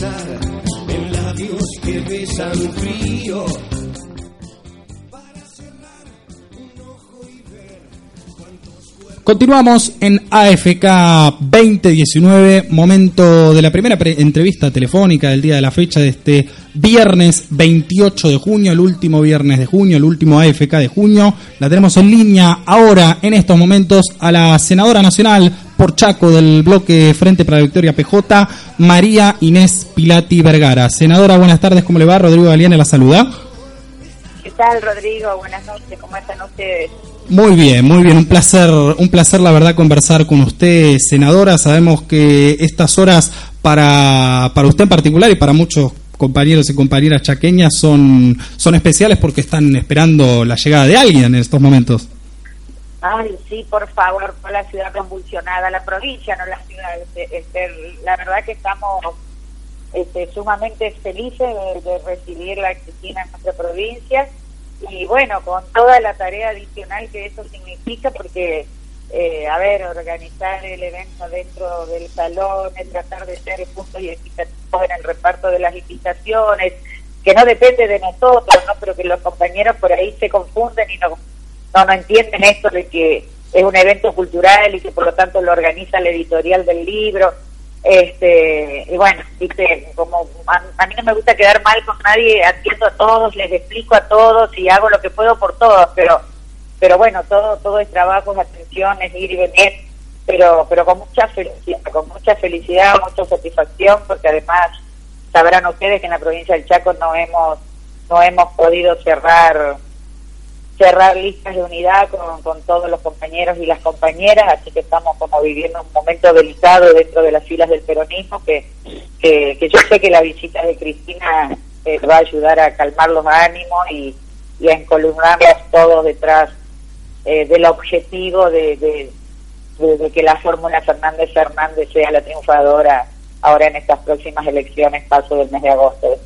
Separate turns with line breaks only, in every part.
En.
Continuamos en AFK 2019, momento de la primera entrevista telefónica del día de la fecha de este viernes 28 de junio, el último viernes de junio, el último AFK de junio. La tenemos en línea ahora, en estos momentos, a la senadora nacional por Chaco del bloque Frente para la Victoria PJ, María Inés Pilati Vergara. Senadora, buenas tardes, ¿cómo le va? Rodrigo Galeana la saluda.
¿Qué tal, Rodrigo? Buenas noches, ¿cómo están ustedes?
Muy bien, muy bien, un placer, un placer la verdad conversar con usted, senadora. Sabemos que estas horas para, para usted en particular y para muchos compañeros y compañeras chaqueñas son, son especiales porque están esperando la llegada de alguien en estos momentos.
Ay, sí, por favor, por la ciudad convulsionada, la provincia, no la ciudad. Este, este la verdad que estamos este, sumamente felices de, recibir la Cristina en nuestra provincia y bueno, con toda la tarea adicional que eso significa, porque, eh, a ver, organizar el evento dentro del salón, el tratar de ser justo y equitativo en el reparto de las invitaciones, que no depende de nosotros, ¿no? pero que los compañeros por ahí se confunden y no, no, no entienden esto de que es un evento cultural y que por lo tanto lo organiza la editorial del libro. Este y bueno viste como a, mí no me gusta quedar mal con nadie atiendo a todos les explico a todos y hago lo que puedo por todos pero pero bueno todo todo es trabajo es atención es ir y venir pero pero con mucha felicidad con mucha felicidad mucha satisfacción porque además sabrán ustedes que en la provincia del Chaco no hemos no hemos podido cerrar cerrar listas de unidad con, todos los compañeros y las compañeras, así que estamos como viviendo un momento delicado dentro de las filas del peronismo, que, que, yo sé que la visita de Cristina eh, va a ayudar a calmar los ánimos y, a encolumnarlos todos detrás eh, del objetivo de, de, de, que la fórmula Fernández Fernández sea la triunfadora ahora en estas próximas elecciones, paso del mes de agosto.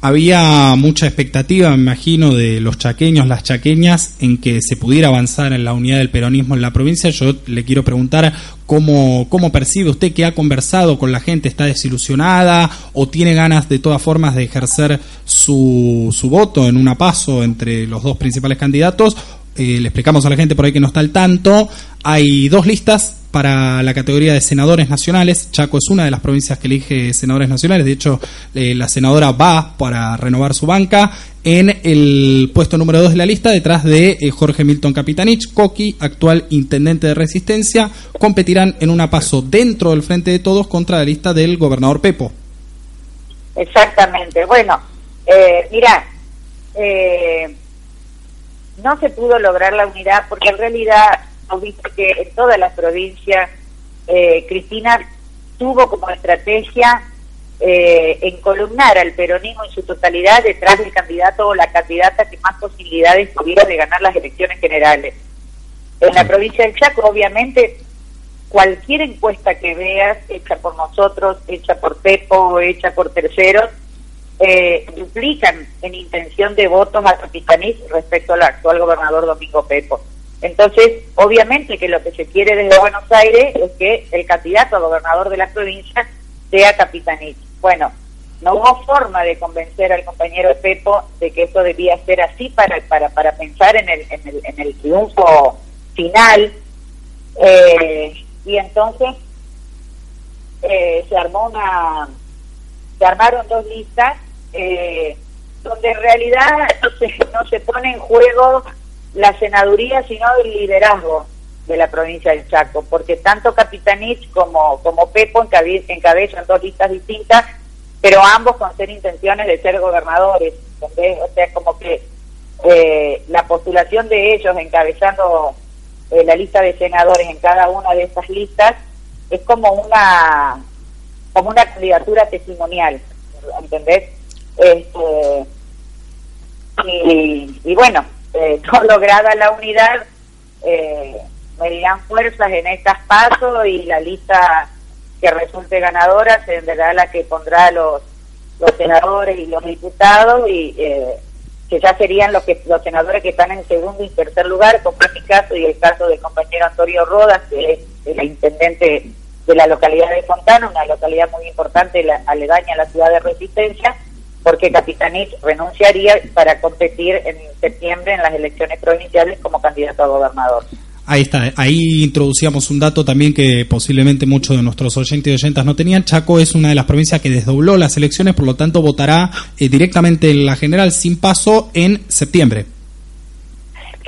Había mucha expectativa, me imagino, de los chaqueños, las chaqueñas, en que se pudiera avanzar en la unidad del peronismo en la provincia. Yo le quiero preguntar cómo, cómo percibe usted que ha conversado con la gente, está desilusionada o tiene ganas de todas formas de ejercer su, su voto en una paso entre los dos principales candidatos. Eh, le explicamos a la gente por ahí que no está al tanto. Hay dos listas para la categoría de senadores nacionales. Chaco es una de las provincias que elige senadores nacionales. De hecho, eh, la senadora va para renovar su banca en el puesto número 2 de la lista, detrás de eh, Jorge Milton Capitanich, Coqui, actual intendente de Resistencia. Competirán en una paso dentro del Frente de Todos contra la lista del gobernador Pepo.
Exactamente. Bueno, eh, mira, no se pudo lograr la unidad porque en realidad hemos visto que en todas las provincias eh, Cristina tuvo como estrategia eh, encolumnar al peronismo en su totalidad detrás del candidato o la candidata que más posibilidades tuviera de ganar las elecciones generales. En la provincia del Chaco, obviamente, cualquier encuesta que veas, hecha por nosotros, hecha por Pepo, hecha por terceros, eh, duplican en intención de votos a Capitanís respecto al actual gobernador Domingo Pepo. Entonces, obviamente que lo que se quiere desde Buenos Aires es que el candidato a gobernador de la provincia sea Capitanich. Bueno, no hubo forma de convencer al compañero Pepo de que esto debía ser así para, para, para pensar en el, en el, en el triunfo final. Eh, y entonces eh, se armó una, se armaron dos listas eh, donde en realidad no se, no se pone en juego la senaduría, sino el liderazgo de la provincia del Chaco, porque tanto Capitanich como, como Pepo encabezan dos listas distintas, pero ambos con ser intenciones de ser gobernadores. O sea, como que eh, la postulación de ellos encabezando eh, la lista de senadores en cada una de esas listas es como una como una candidatura testimonial, ¿entendés? Este, y bueno, eh, no lograda la unidad, eh, medirán fuerzas en estas pasos y la lista que resulte ganadora será la que pondrá los, los senadores y los diputados y eh, que ya serían los que los senadores que están en segundo y tercer lugar, como es mi caso y el caso del compañero Antonio Rodas, que es el intendente de la localidad de Fontana, una localidad muy importante, la, aledaña a la ciudad de Resistencia, porque Capitanich renunciaría para competir en septiembre en las elecciones provinciales como candidato a gobernador.
Ahí está, ahí introducíamos un dato también que posiblemente muchos de nuestros oyentes y oyentas no tenían. Chaco es una de las provincias que desdobló las elecciones, por lo tanto votará eh, directamente en la general sin paso en septiembre.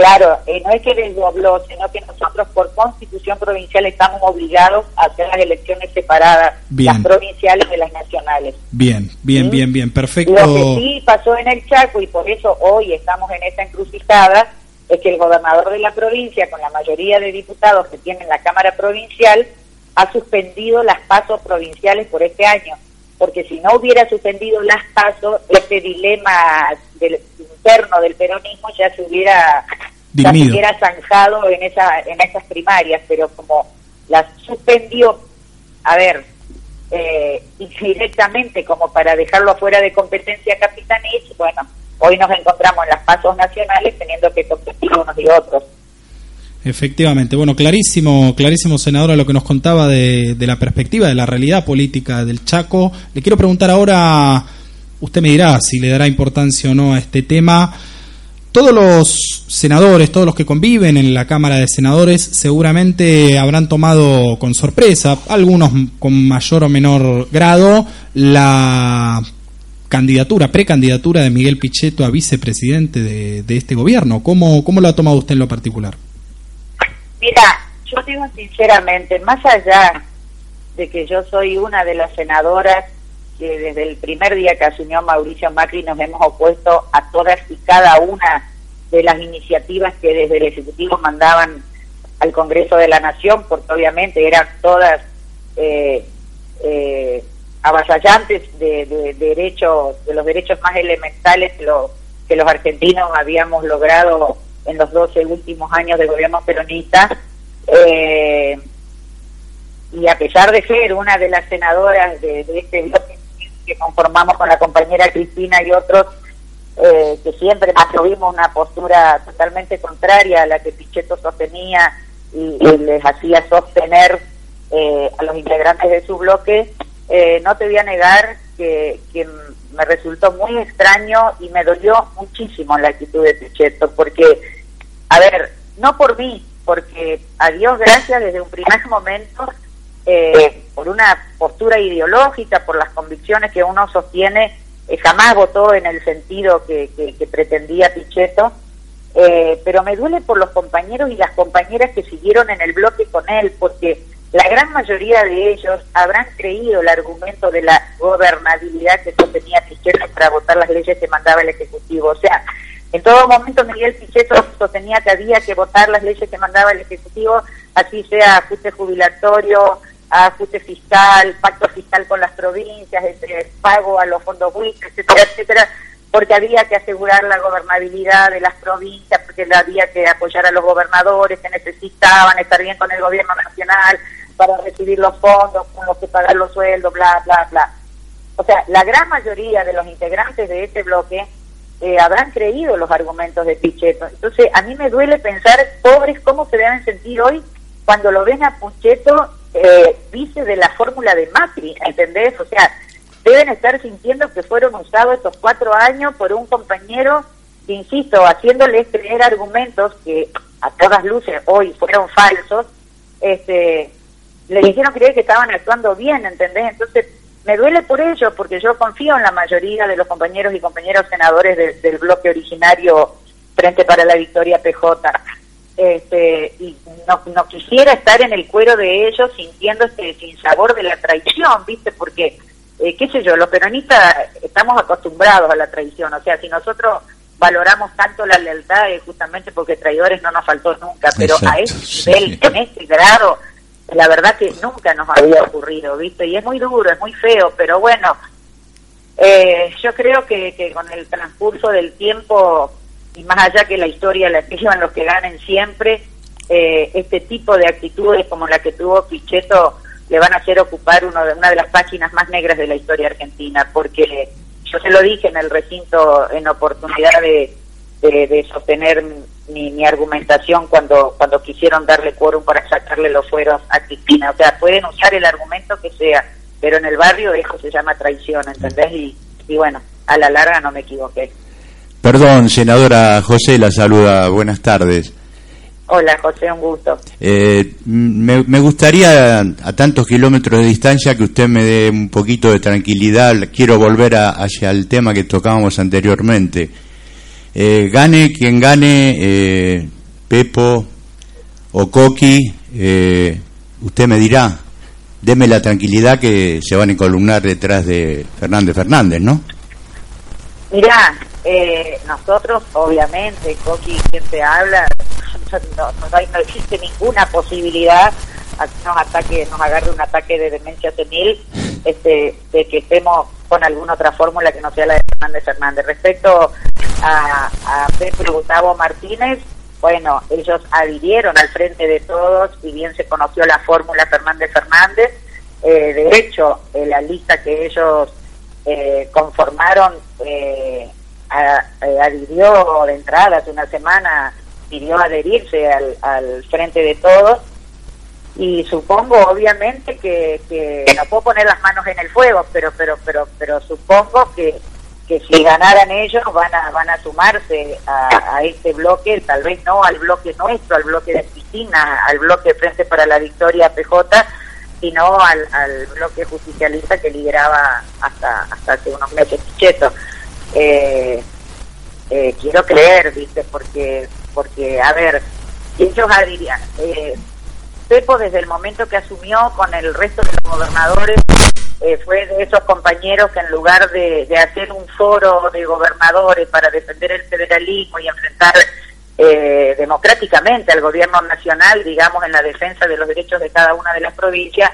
Claro, eh, no es que desdobló, sino que nosotros por constitución provincial estamos obligados a hacer las elecciones separadas,
Bien.
las provinciales de las nacionales.
Bien, bien,
¿Sí?
bien, bien, perfecto.
Lo que sí pasó en el Chaco y por eso hoy estamos en esta encrucijada es que el gobernador de la provincia, con la mayoría de diputados que tiene en la Cámara Provincial, ha suspendido las pasos provinciales por este año. Porque si no hubiera suspendido las pasos, este dilema del, interno del peronismo ya se hubiera,
Dirimido.
hubiera zanjado en, esa, en esas primarias. Pero como las suspendió, a ver, eh, indirectamente como para dejarlo fuera de competencia Capitanich, bueno, hoy nos encontramos en las pasos nacionales teniendo que competir unos y otros.
Efectivamente, bueno, clarísimo, clarísimo, senadora, lo que nos contaba de, de la perspectiva, de la realidad política del Chaco. Le quiero preguntar ahora, usted me dirá si le dará importancia o no a este tema. Todos los senadores, todos los que conviven en la Cámara de Senadores, seguramente habrán tomado con sorpresa, algunos con mayor o menor grado, la candidatura, precandidatura de Miguel Pichetto a vicepresidente de, este gobierno. ¿Cómo, ¿Cómo lo ha tomado usted en lo particular?
Mira, yo digo sinceramente, más allá de que yo soy una de las senadoras que desde el primer día que asumió Mauricio Macri nos hemos opuesto a todas y cada una de las iniciativas que desde el Ejecutivo mandaban al Congreso de la Nación, porque obviamente eran todas eh, eh, avasallantes de, de, derechos, de los derechos más elementales que, que los argentinos habíamos logrado en los 12 últimos años de gobierno peronista. Eh, y a pesar de ser una de las senadoras de, de este bloque que conformamos con la compañera Cristina y otros, eh, que siempre mantuvimos una postura totalmente contraria a la que Pichetto sostenía y, les hacía sostener eh, a los integrantes de su bloque, eh, no te voy a negar que, que me resultó muy extraño y me dolió muchísimo la actitud de Pichetto, porque, a ver, no por mí, porque a Dios gracias desde un primer momento, eh, por una postura ideológica, por las convicciones que uno sostiene, eh, jamás votó en el sentido que, pretendía Pichetto, eh, pero me duele por los compañeros y las compañeras que siguieron en el bloque con él, porque la gran mayoría de ellos habrán creído el argumento de la gobernabilidad que sostenía Pichetto para votar las leyes que mandaba el Ejecutivo. O sea, en todo momento Miguel Pichetto sostenía que había que votar las leyes que mandaba el Ejecutivo, así sea ajuste jubilatorio, ajuste fiscal, pacto fiscal con las provincias, este, pago a los fondos WIC, etcétera, etcétera, porque había que asegurar la gobernabilidad de las provincias, porque había que apoyar a los gobernadores que necesitaban estar bien con el gobierno nacional para recibir los fondos con los que pagar los sueldos, bla, bla, bla. O sea, la gran mayoría de los integrantes de este bloque eh, habrán creído los argumentos de Pichetto. Entonces, a mí me duele pensar, pobres, cómo se deben sentir hoy cuando lo ven a Pichetto eh, vice de la fórmula de Macri, ¿entendés? O sea, deben estar sintiendo que fueron usados estos cuatro años por un compañero que, insisto, haciéndoles creer argumentos que a todas luces hoy fueron falsos, este, le hicieron creer que estaban actuando bien, ¿entendés? Entonces, me duele por ello, porque yo confío en la mayoría de los compañeros y compañeros senadores de, del bloque originario Frente para la Victoria PJ. Este, y no, no quisiera estar en el cuero de ellos sintiendo este sinsabor de la traición, ¿viste? Porque, eh, qué sé yo, los peronistas estamos acostumbrados a la traición. O sea, si nosotros valoramos tanto la lealtad es justamente porque traidores no nos faltó nunca, pero a ese nivel, en este grado, la verdad que nunca nos había ocurrido, ¿viste? Y es muy duro, es muy feo, pero bueno, eh, yo creo que, que con el transcurso del tiempo, y más allá que la historia la escriban los que ganen siempre, eh, este tipo de actitudes como la que tuvo Pichetto le van a hacer ocupar uno de, una de las páginas más negras de la historia argentina, porque yo se lo dije en el recinto en oportunidad de, de, sostener mi, mi, argumentación cuando cuando quisieron darle quórum para sacarle los fueros a Cristina. O sea, pueden usar el argumento que sea, pero en el barrio eso se llama traición, ¿entendés? Y, y bueno, a la larga no me equivoqué.
Perdón, senadora José, la saluda. Buenas tardes.
Hola, José, un gusto.
Eh, me, me, gustaría, a tantos kilómetros de distancia, que usted me dé un poquito de tranquilidad. Quiero volver a, hacia el tema que tocábamos anteriormente. Eh, gane quien gane, eh, Pepo o Coqui, eh, usted me dirá, deme la tranquilidad que se van a columnar detrás de Fernández Fernández, ¿no?
Mirá, eh, nosotros, obviamente, Coqui, te habla, no, no, no, existe ninguna posibilidad a que nos ataque, nos agarre un ataque de demencia senil, este, de que estemos con alguna otra fórmula que no sea la de Fernández Fernández. Respecto a, a Pedro Gustavo Martínez, bueno, ellos adhirieron al frente de todos, y bien se conoció la fórmula Fernández Fernández, eh, de hecho, eh, la lista que ellos eh, conformaron a, adhirió de entrada hace una semana pidió adherirse al, al frente de todos y supongo obviamente que, que no puedo poner las manos en el fuego pero pero pero pero supongo que que si ganaran ellos van a van a sumarse a, a este bloque tal vez no al bloque nuestro al bloque de Cristina al bloque frente para la victoria PJ sino al, al bloque justicialista que lideraba hasta hasta hace unos meses Pichetto eh, eh, quiero creer viste porque porque, a ver, ellos dirían, eh, Pepo desde el momento que asumió con el resto de los gobernadores, eh, fue de esos compañeros que en lugar de, hacer un foro de gobernadores para defender el federalismo y enfrentar eh, democráticamente al gobierno nacional, digamos, en la defensa de los derechos de cada una de las provincias,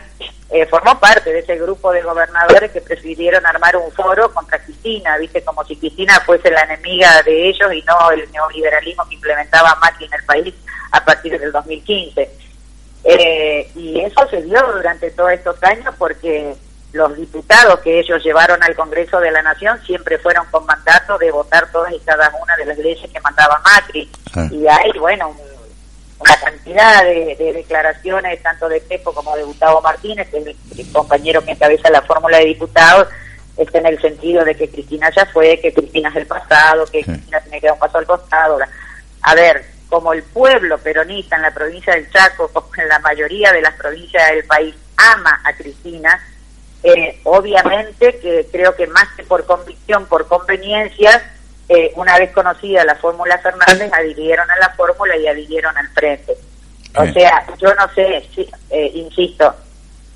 eh, formó parte de ese grupo de gobernadores que prefirieron armar un foro contra Cristina, viste, como si Cristina fuese la enemiga de ellos y no el neoliberalismo que implementaba Macri en el país a partir del 2015. Eh, y eso se dio durante todos estos años porque los diputados que ellos llevaron al Congreso de la Nación siempre fueron con mandato de votar todas y cada una de las leyes que mandaba Macri. Ah. Y hay, bueno, un, una cantidad de, de, declaraciones, tanto de Pepo como de Gustavo Martínez, que es el, compañero que encabeza la fórmula de diputados, está en el sentido de que Cristina ya fue, que Cristina es el pasado, que sí. Cristina tiene que dar un paso al costado. A ver, como el pueblo peronista en la provincia del Chaco, como en la mayoría de las provincias del país, ama a Cristina, eh, obviamente que creo que más que por convicción, por conveniencia, eh, una vez conocida la fórmula Fernández, adhirieron a la fórmula y adhirieron al frente. O Bien. sea, yo no sé, si, eh, insisto,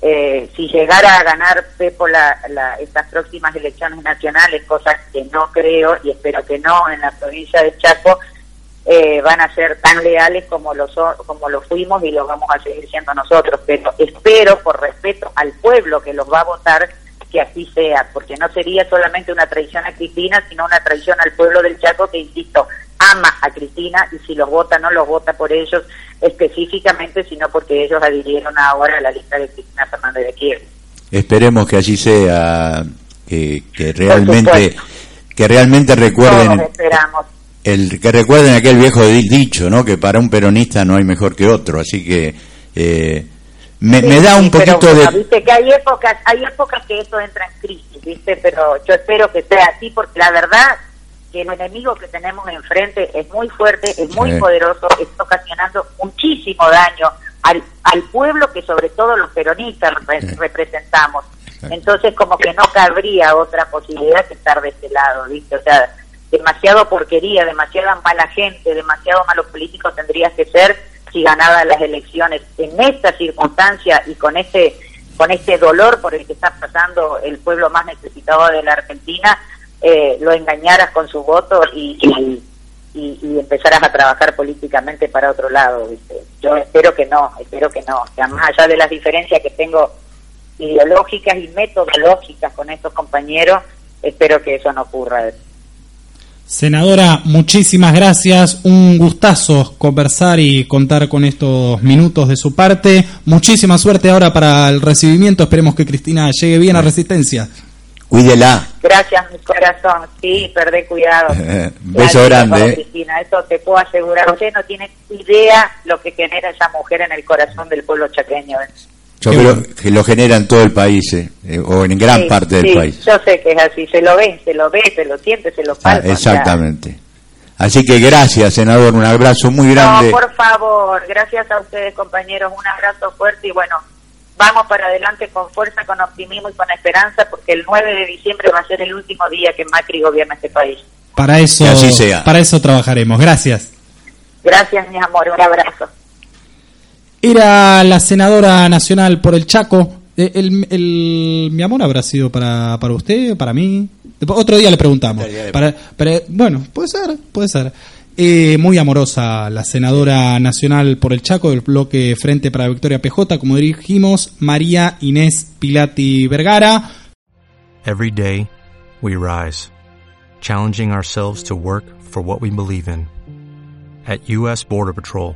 eh, si llegara a ganar Pepo la, la, estas próximas elecciones nacionales, cosas que no creo y espero que no en la provincia de Chaco, eh, van a ser tan leales como lo, so, como lo fuimos y lo vamos a seguir siendo nosotros. Pero espero, por respeto al pueblo que los va a votar, que así sea, porque no sería solamente una traición a Cristina, sino una traición al pueblo del Chaco que, insisto, ama a Cristina y si los vota no los vota por ellos específicamente, sino porque ellos adhirieron ahora a la lista de Cristina Fernández de Kirchner.
Esperemos que así sea, que, que realmente que realmente recuerden
Todos esperamos.
El que recuerden aquel viejo dicho, ¿no? Que para un peronista no hay mejor que otro, así que eh, me,
sí,
me, da un
sí,
poquito
pero,
de...
Bueno, viste que hay épocas, hay épocas que esto entra en crisis, viste, pero yo espero que sea así porque la verdad que el enemigo que tenemos enfrente es muy fuerte, es muy sí. poderoso, está ocasionando muchísimo daño al, al pueblo que sobre todo los peronistas representamos. Entonces como que no cabría otra posibilidad que estar de este lado, ¿viste? O sea, demasiado porquería, demasiada mala gente, demasiado malos políticos tendrías que ser si ganaba las elecciones en esta circunstancia y con este con este dolor por el que está pasando el pueblo más necesitado de la Argentina eh, lo engañaras con su voto y, y, y, empezaras a trabajar políticamente para otro lado. Yo espero que no, espero que no. O más allá de las diferencias que tengo ideológicas y metodológicas con estos compañeros, espero que eso no ocurra.
Senadora, muchísimas gracias. Un gustazo conversar y contar con estos minutos de su parte. Muchísima suerte ahora para el recibimiento. Esperemos que Cristina llegue bien a Resistencia.
Cuídela.
Gracias, mi corazón. Sí, perdé cuidado.
Beso grande.
Eh. Cristina, eso te puedo asegurar. Usted no tiene idea lo que genera esa mujer en el corazón del pueblo chaqueño.
Yo creo que lo genera en todo el país, eh, eh, o en gran parte del país.
Yo sé que es así, se lo ve, se lo ve, se lo siente, se lo ah, palpa.
exactamente. Así que gracias, senador, un abrazo muy grande.
No, por favor, gracias a ustedes, compañeros, un abrazo fuerte y bueno, vamos para adelante con fuerza, con optimismo y con esperanza, porque el 9 de diciembre va a ser el último día que Macri gobierna este país.
Para eso, así sea. para eso trabajaremos. Gracias.
Gracias, mi amor, un abrazo.
Era la senadora nacional por el Chaco. Eh, el, mi amor habrá sido para, para usted, para mí. Otro día le preguntamos. Para, bueno, puede ser, puede ser. Eh, muy amorosa la senadora nacional por el Chaco del bloque Frente para Victoria PJ, como dirigimos, María Inés Pilati Vergara.
Every day we rise, challenging ourselves to work for what we believe in. At U.S. Border Patrol.